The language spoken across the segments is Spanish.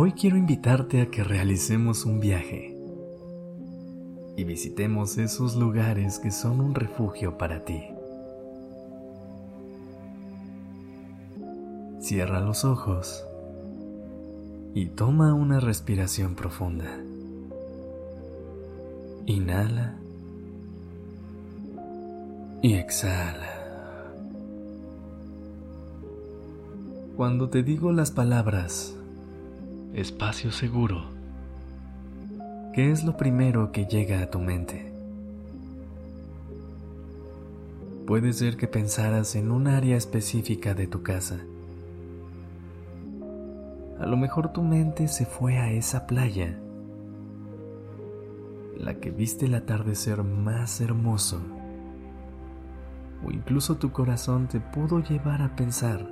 Hoy quiero invitarte a que realicemos un viaje y visitemos esos lugares que son un refugio para ti. Cierra los ojos y toma una respiración profunda. Inhala y exhala. Cuando te digo las palabras espacio seguro. ¿Qué es lo primero que llega a tu mente? Puede ser que pensaras en un área específica de tu casa. A lo mejor tu mente se fue a esa playa, la que viste el atardecer más hermoso. O incluso tu corazón te pudo llevar a pensar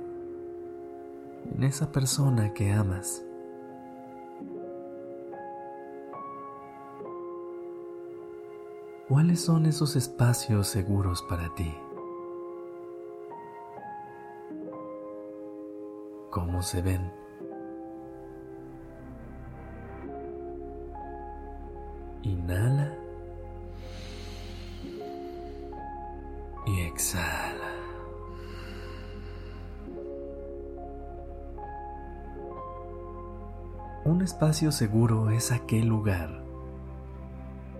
en esa persona que amas. ¿Cuáles son esos espacios seguros para ti? ¿Cómo se ven? Inhala y exhala. Un espacio seguro es aquel lugar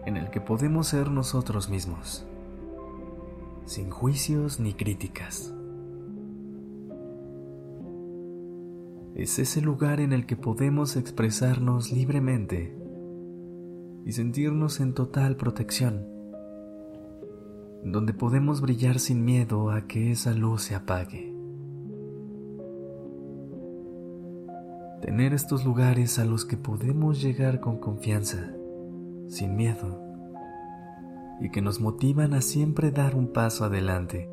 en el que podemos ser nosotros mismos, sin juicios ni críticas. Es ese lugar en el que podemos expresarnos libremente y sentirnos en total protección, donde podemos brillar sin miedo a que esa luz se apague. Tener estos lugares a los que podemos llegar con confianza sin miedo, y que nos motivan a siempre dar un paso adelante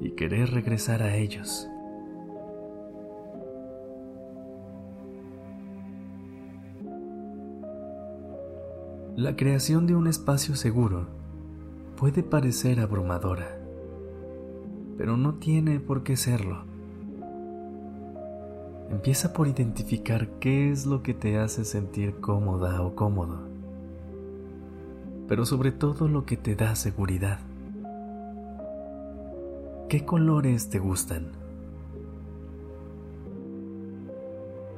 y querer regresar a ellos. La creación de un espacio seguro puede parecer abrumadora, pero no tiene por qué serlo. Empieza por identificar qué es lo que te hace sentir cómoda o cómodo pero sobre todo lo que te da seguridad. ¿Qué colores te gustan?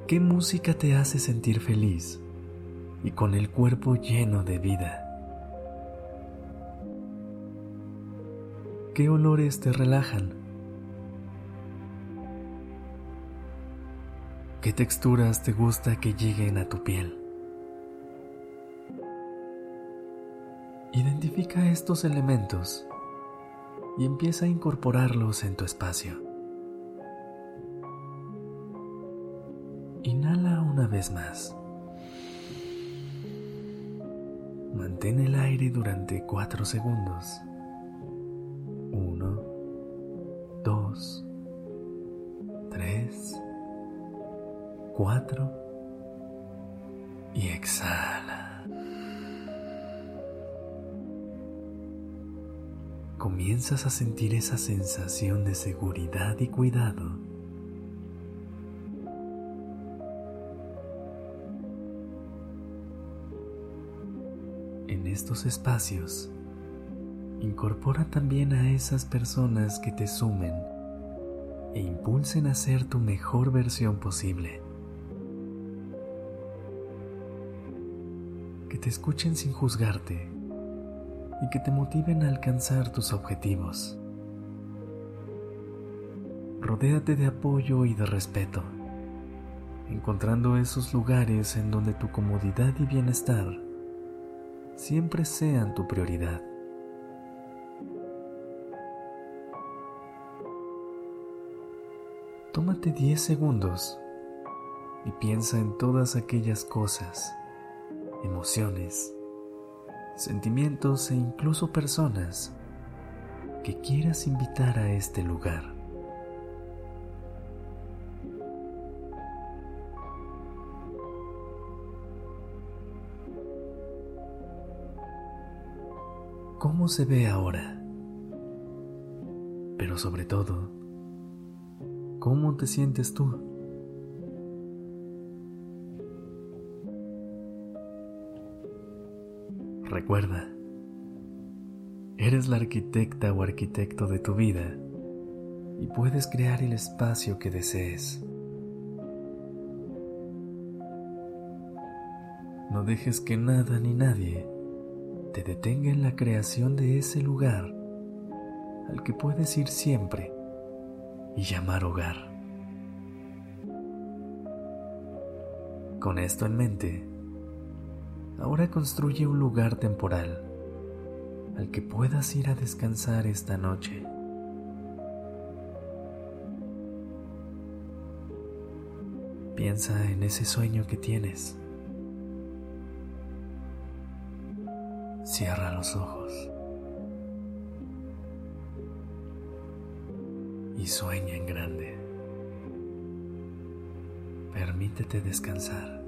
¿Qué música te hace sentir feliz y con el cuerpo lleno de vida? ¿Qué olores te relajan? ¿Qué texturas te gusta que lleguen a tu piel? Identifica estos elementos y empieza a incorporarlos en tu espacio. Inhala una vez más. Mantén el aire durante 4 segundos. 1, 2, 3, 4 y exhala. Comienzas a sentir esa sensación de seguridad y cuidado. En estos espacios, incorpora también a esas personas que te sumen e impulsen a ser tu mejor versión posible. Que te escuchen sin juzgarte y que te motiven a alcanzar tus objetivos. Rodéate de apoyo y de respeto, encontrando esos lugares en donde tu comodidad y bienestar siempre sean tu prioridad. Tómate 10 segundos y piensa en todas aquellas cosas, emociones, sentimientos e incluso personas que quieras invitar a este lugar. ¿Cómo se ve ahora? Pero sobre todo, ¿Cómo te sientes tú? Recuerda, eres la arquitecta o arquitecto de tu vida y puedes crear el espacio que desees. No dejes que nada ni nadie te detenga en la creación de ese lugar al que puedes ir siempre y llamar hogar. Con esto en mente, ahora construye un lugar temporal al que puedas ir a descansar esta noche. Piensa en ese sueño que tienes. Cierra los ojos. y sueña en grande. Permítete descansar.